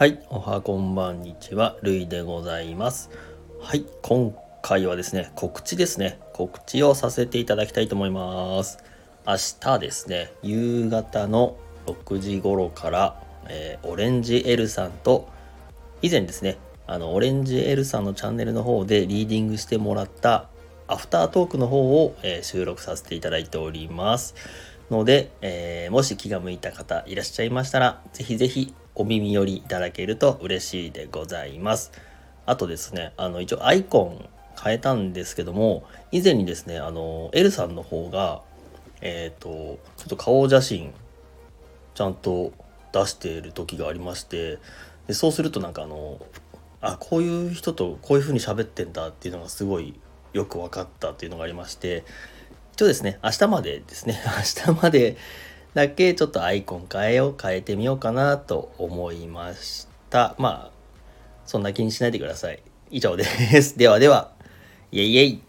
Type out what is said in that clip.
はい、おはこんばんにちは、るいでございます。はい、今回はですね、告知ですね。告知をさせていただきたいと思います。明日ですね、夕方の6時頃から、えーオレンジ L さんと、以前ですね、あの、オレンジ L さんのチャンネルの方でリーディングしてもらったアフタートークの方を、えー収録させていただいております。ので、えーもし気が向いた方いらっしゃいましたら、ぜひぜひお耳寄りいただけると嬉しいでございます。あとですね、あの、一応アイコン変えたんですけども、以前にですね、あの、L さんの方が、えっ、と、ちょっと顔写真、ちゃんと出している時がありまして、でそうするとなんかあの、あ、こういう人とこういう風に喋ってんだっていうのがすごいよく分かったっていうのがありまして、一応ですね、明日までですね、明日までだけちょっとアイコン変えよう、変えてみようかなと思いました。まあ、そんな気にしないでください。以上です。ではでは、イェイイェイ